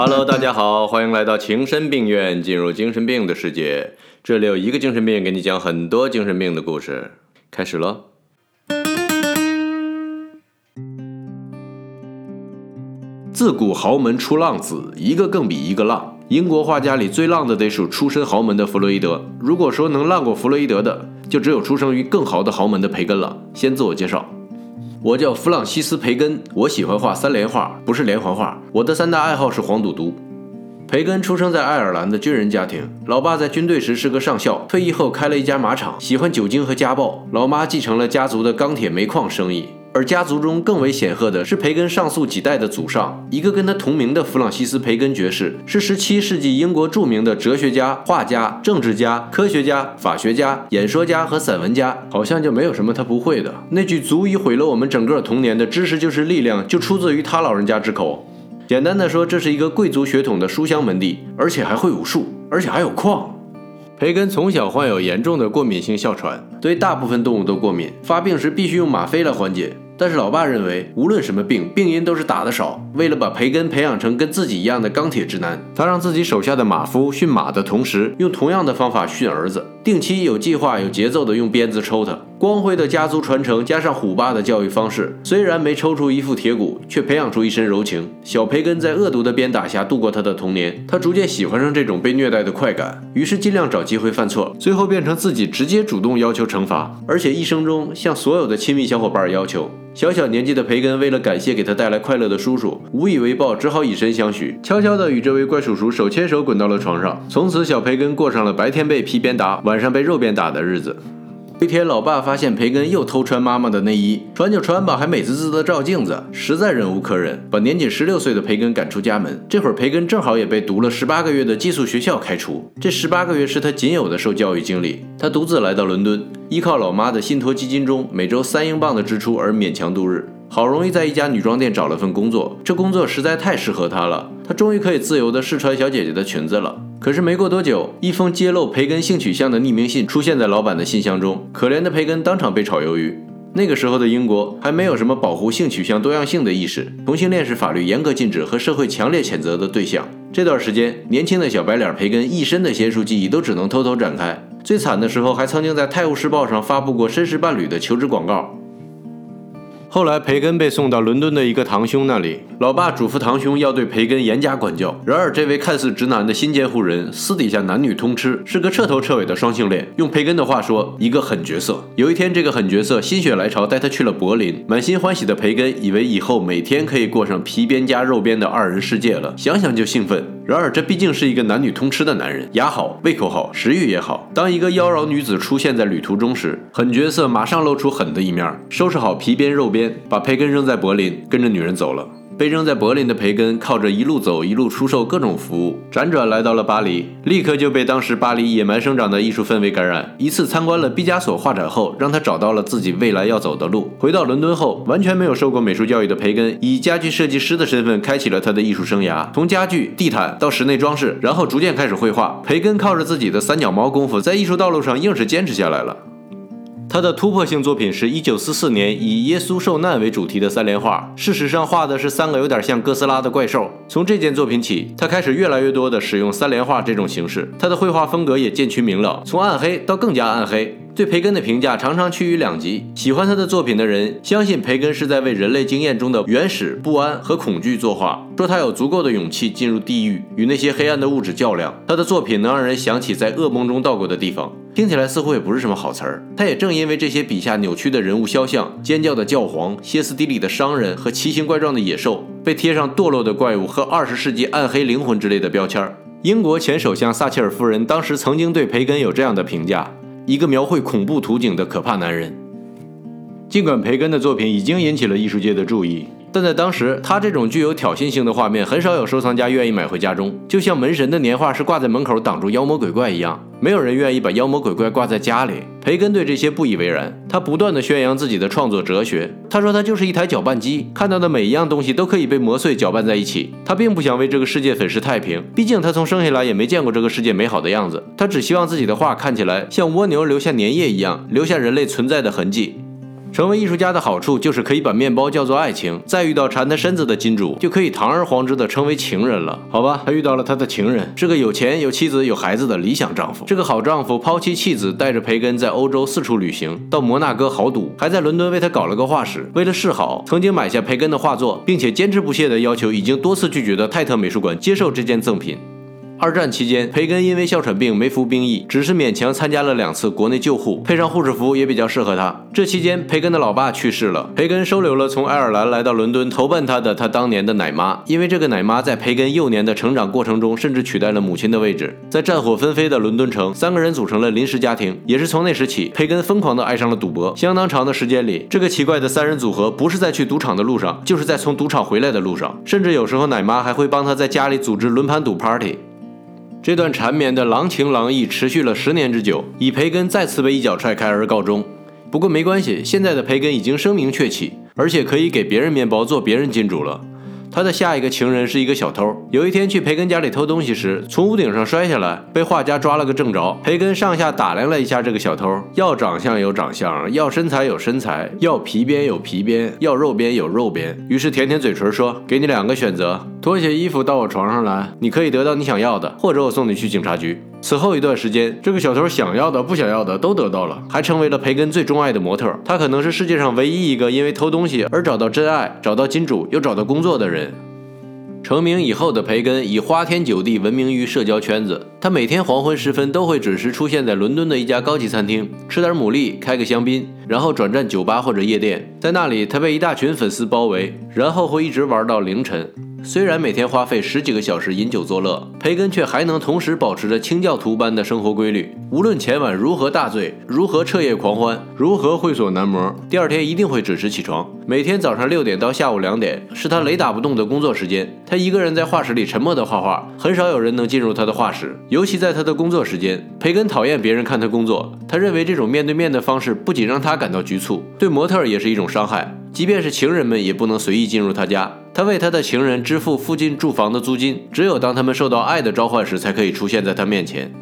Hello，大家好，欢迎来到情深病院，进入精神病的世界。这里有一个精神病给你讲很多精神病的故事。开始了。自古豪门出浪子，一个更比一个浪。英国画家里最浪的得数出身豪门的弗洛伊德。如果说能浪过弗洛伊德的，就只有出生于更豪的豪门的培根了。先自我介绍，我叫弗朗西斯·培根，我喜欢画三联画，不是连环画。我的三大爱好是黄赌毒。培根出生在爱尔兰的军人家庭，老爸在军队时是个上校，退役后开了一家马场，喜欢酒精和家暴。老妈继承了家族的钢铁煤矿生意。而家族中更为显赫的是培根上溯几代的祖上，一个跟他同名的弗朗西斯·培根爵士，是17世纪英国著名的哲学家、画家、政治家、科学家、法学家、演说家和散文家，好像就没有什么他不会的。那句足以毁了我们整个童年的“知识就是力量”，就出自于他老人家之口。简单的说，这是一个贵族血统的书香门第，而且还会武术，而且还有矿。培根从小患有严重的过敏性哮喘，对大部分动物都过敏，发病时必须用吗啡来缓解。但是老爸认为，无论什么病，病因都是打的少。为了把培根培养成跟自己一样的钢铁直男，他让自己手下的马夫训马的同时，用同样的方法训儿子，定期有计划、有节奏的用鞭子抽他。光辉的家族传承加上虎爸的教育方式，虽然没抽出一副铁骨，却培养出一身柔情。小培根在恶毒的鞭打下度过他的童年，他逐渐喜欢上这种被虐待的快感，于是尽量找机会犯错，最后变成自己直接主动要求惩罚，而且一生中向所有的亲密小伙伴要求。小小年纪的培根为了感谢给他带来快乐的叔叔，无以为报，只好以身相许，悄悄地与这位怪叔叔手牵手滚到了床上。从此，小培根过上了白天被皮鞭打，晚上被肉鞭打的日子。一天，老爸发现培根又偷穿妈妈的内衣，穿就穿吧，还美滋滋的照镜子，实在忍无可忍，把年仅十六岁的培根赶出家门。这会儿，培根正好也被读了十八个月的寄宿学校开除，这十八个月是他仅有的受教育经历。他独自来到伦敦，依靠老妈的信托基金中每周三英镑的支出而勉强度日。好容易在一家女装店找了份工作，这工作实在太适合他了，他终于可以自由地试穿小姐姐的裙子了。可是没过多久，一封揭露培根性取向的匿名信出现在老板的信箱中，可怜的培根当场被炒鱿鱼。那个时候的英国还没有什么保护性取向多样性的意识，同性恋是法律严格禁止和社会强烈谴责的对象。这段时间，年轻的小白脸培根一身的娴熟技艺都只能偷偷展开。最惨的时候，还曾经在《泰晤士报》上发布过绅士伴侣的求职广告。后来，培根被送到伦敦的一个堂兄那里，老爸嘱咐堂兄要对培根严加管教。然而，这位看似直男的新监护人，私底下男女通吃，是个彻头彻尾的双性恋。用培根的话说，一个狠角色。有一天，这个狠角色心血来潮，带他去了柏林。满心欢喜的培根以为以后每天可以过上皮鞭加肉鞭的二人世界了，想想就兴奋。然而，这毕竟是一个男女通吃的男人，牙好，胃口好，食欲也好。当一个妖娆女子出现在旅途中时，狠角色马上露出狠的一面，收拾好皮鞭肉鞭。把培根扔在柏林，跟着女人走了。被扔在柏林的培根，靠着一路走一路出售各种服务，辗转来到了巴黎，立刻就被当时巴黎野蛮生长的艺术氛围感染。一次参观了毕加索画展后，让他找到了自己未来要走的路。回到伦敦后，完全没有受过美术教育的培根，以家具设计师的身份开启了他的艺术生涯，从家具、地毯到室内装饰，然后逐渐开始绘画。培根靠着自己的三脚猫功夫，在艺术道路上硬是坚持下来了。他的突破性作品是一九四四年以耶稣受难为主题的三联画，事实上画的是三个有点像哥斯拉的怪兽。从这件作品起，他开始越来越多的使用三联画这种形式，他的绘画风格也渐趋明了，从暗黑到更加暗黑。对培根的评价常常趋于两极。喜欢他的作品的人相信培根是在为人类经验中的原始不安和恐惧作画，说他有足够的勇气进入地狱，与那些黑暗的物质较量。他的作品能让人想起在噩梦中到过的地方，听起来似乎也不是什么好词儿。他也正因为这些笔下扭曲的人物肖像、尖叫的教皇、歇斯底里的商人和奇形怪状的野兽，被贴上堕落的怪物和二十世纪暗黑灵魂之类的标签。英国前首相撒切尔夫人当时曾经对培根有这样的评价。一个描绘恐怖图景的可怕男人。尽管培根的作品已经引起了艺术界的注意。但在当时，他这种具有挑衅性的画面很少有收藏家愿意买回家中，就像门神的年画是挂在门口挡住妖魔鬼怪一样，没有人愿意把妖魔鬼怪挂在家里。培根对这些不以为然，他不断的宣扬自己的创作哲学。他说他就是一台搅拌机，看到的每一样东西都可以被磨碎搅拌在一起。他并不想为这个世界粉饰太平，毕竟他从生下来也没见过这个世界美好的样子。他只希望自己的画看起来像蜗牛留下粘液一样，留下人类存在的痕迹。成为艺术家的好处就是可以把面包叫做爱情，再遇到缠他身子的金主，就可以堂而皇之的称为情人了。好吧，他遇到了他的情人，是个有钱、有妻子、有孩子的理想丈夫。这个好丈夫抛妻弃子，带着培根在欧洲四处旅行，到摩纳哥豪赌，还在伦敦为他搞了个画室。为了示好，曾经买下培根的画作，并且坚持不懈地要求已经多次拒绝的泰特美术馆接受这件赠品。二战期间，培根因为哮喘病没服兵役，只是勉强参加了两次国内救护，配上护士服也比较适合他。这期间，培根的老爸去世了，培根收留了从爱尔兰来到伦敦投奔他的他当年的奶妈，因为这个奶妈在培根幼年的成长过程中，甚至取代了母亲的位置。在战火纷飞的伦敦城，三个人组成了临时家庭。也是从那时起，培根疯狂地爱上了赌博。相当长的时间里，这个奇怪的三人组合不是在去赌场的路上，就是在从赌场回来的路上，甚至有时候奶妈还会帮他在家里组织轮盘赌 party。这段缠绵的郎情郎意持续了十年之久，以培根再次被一脚踹开而告终。不过没关系，现在的培根已经声名鹊起，而且可以给别人面包做别人金主了。他的下一个情人是一个小偷。有一天去培根家里偷东西时，从屋顶上摔下来，被画家抓了个正着。培根上下打量了一下这个小偷，要长相有长相，要身材有身材，要皮鞭有皮鞭，要肉鞭有肉鞭。于是舔舔嘴唇说：“给你两个选择，脱下衣服到我床上来，你可以得到你想要的，或者我送你去警察局。”此后一段时间，这个小偷想要的、不想要的都得到了，还成为了培根最钟爱的模特。他可能是世界上唯一一个因为偷东西而找到真爱、找到金主又找到工作的人。成名以后的培根以花天酒地闻名于社交圈子。他每天黄昏时分都会准时出现在伦敦的一家高级餐厅，吃点牡蛎，开个香槟，然后转战酒吧或者夜店。在那里，他被一大群粉丝包围，然后会一直玩到凌晨。虽然每天花费十几个小时饮酒作乐，培根却还能同时保持着清教徒般的生活规律。无论前晚如何大醉，如何彻夜狂欢，如何会所男模，第二天一定会准时起床。每天早上六点到下午两点是他雷打不动的工作时间。他一个人在画室里沉默地画画，很少有人能进入他的画室，尤其在他的工作时间。培根讨厌别人看他工作，他认为这种面对面的方式不仅让他感到局促，对模特也是一种伤害。即便是情人们也不能随意进入他家。他为他的情人支付附近住房的租金，只有当他们受到爱的召唤时，才可以出现在他面前。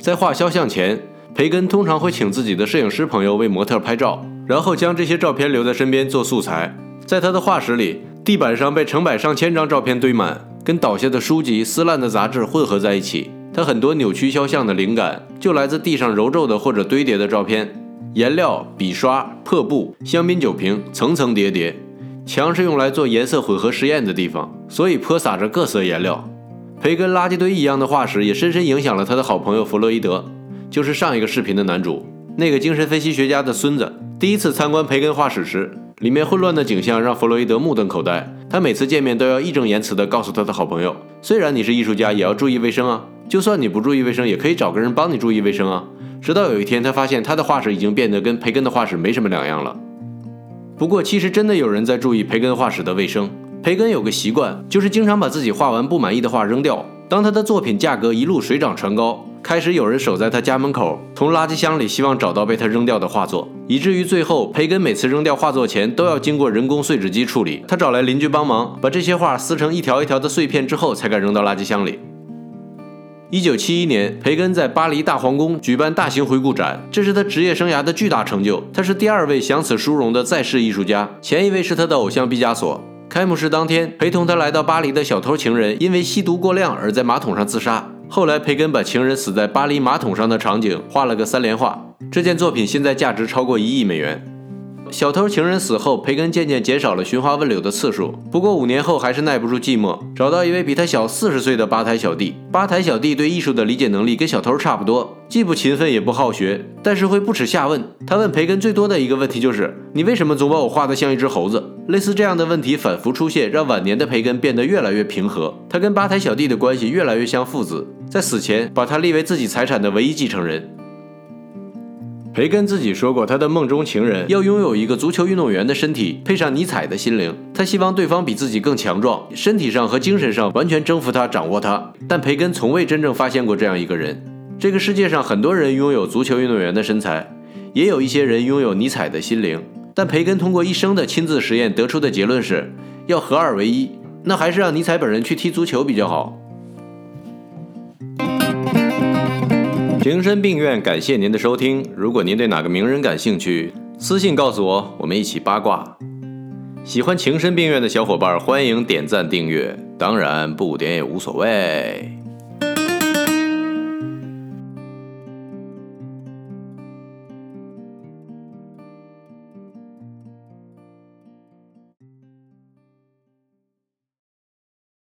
在画肖像前，培根通常会请自己的摄影师朋友为模特拍照，然后将这些照片留在身边做素材。在他的画室里，地板上被成百上千张照片堆满，跟倒下的书籍、撕烂的杂志混合在一起。他很多扭曲肖像的灵感就来自地上揉皱的或者堆叠的照片。颜料、笔刷、破布、香槟酒瓶，层层叠叠。墙是用来做颜色混合实验的地方，所以泼洒着各色颜料。培根垃圾堆一样的画室也深深影响了他的好朋友弗洛伊德，就是上一个视频的男主，那个精神分析学家的孙子。第一次参观培根画室时，里面混乱的景象让弗洛伊德目瞪口呆。他每次见面都要义正言辞地告诉他的好朋友：“虽然你是艺术家，也要注意卫生啊。就算你不注意卫生，也可以找个人帮你注意卫生啊。”直到有一天，他发现他的画室已经变得跟培根的画室没什么两样了。不过，其实真的有人在注意培根画室的卫生。培根有个习惯，就是经常把自己画完不满意的画扔掉。当他的作品价格一路水涨船高，开始有人守在他家门口，从垃圾箱里希望找到被他扔掉的画作，以至于最后，培根每次扔掉画作前都要经过人工碎纸机处理。他找来邻居帮忙，把这些画撕成一条一条的碎片之后，才敢扔到垃圾箱里。一九七一年，培根在巴黎大皇宫举办大型回顾展，这是他职业生涯的巨大成就。他是第二位享此殊荣的在世艺术家，前一位是他的偶像毕加索。开幕式当天，陪同他来到巴黎的小偷情人因为吸毒过量而在马桶上自杀。后来，培根把情人死在巴黎马桶上的场景画了个三连画，这件作品现在价值超过一亿美元。小偷情人死后，培根渐渐减少了寻花问柳的次数。不过五年后还是耐不住寂寞，找到一位比他小四十岁的吧台小弟。吧台小弟对艺术的理解能力跟小偷差不多，既不勤奋也不好学，但是会不耻下问。他问培根最多的一个问题就是：“你为什么总把我画得像一只猴子？”类似这样的问题反复出现，让晚年的培根变得越来越平和。他跟吧台小弟的关系越来越像父子，在死前把他立为自己财产的唯一继承人。培根自己说过，他的梦中情人要拥有一个足球运动员的身体，配上尼采的心灵。他希望对方比自己更强壮，身体上和精神上完全征服他，掌握他。但培根从未真正发现过这样一个人。这个世界上很多人拥有足球运动员的身材，也有一些人拥有尼采的心灵。但培根通过一生的亲自实验得出的结论是，要合二为一，那还是让尼采本人去踢足球比较好。情深病院，感谢您的收听。如果您对哪个名人感兴趣，私信告诉我，我们一起八卦。喜欢情深病院的小伙伴，欢迎点赞订阅，当然不点也无所谓。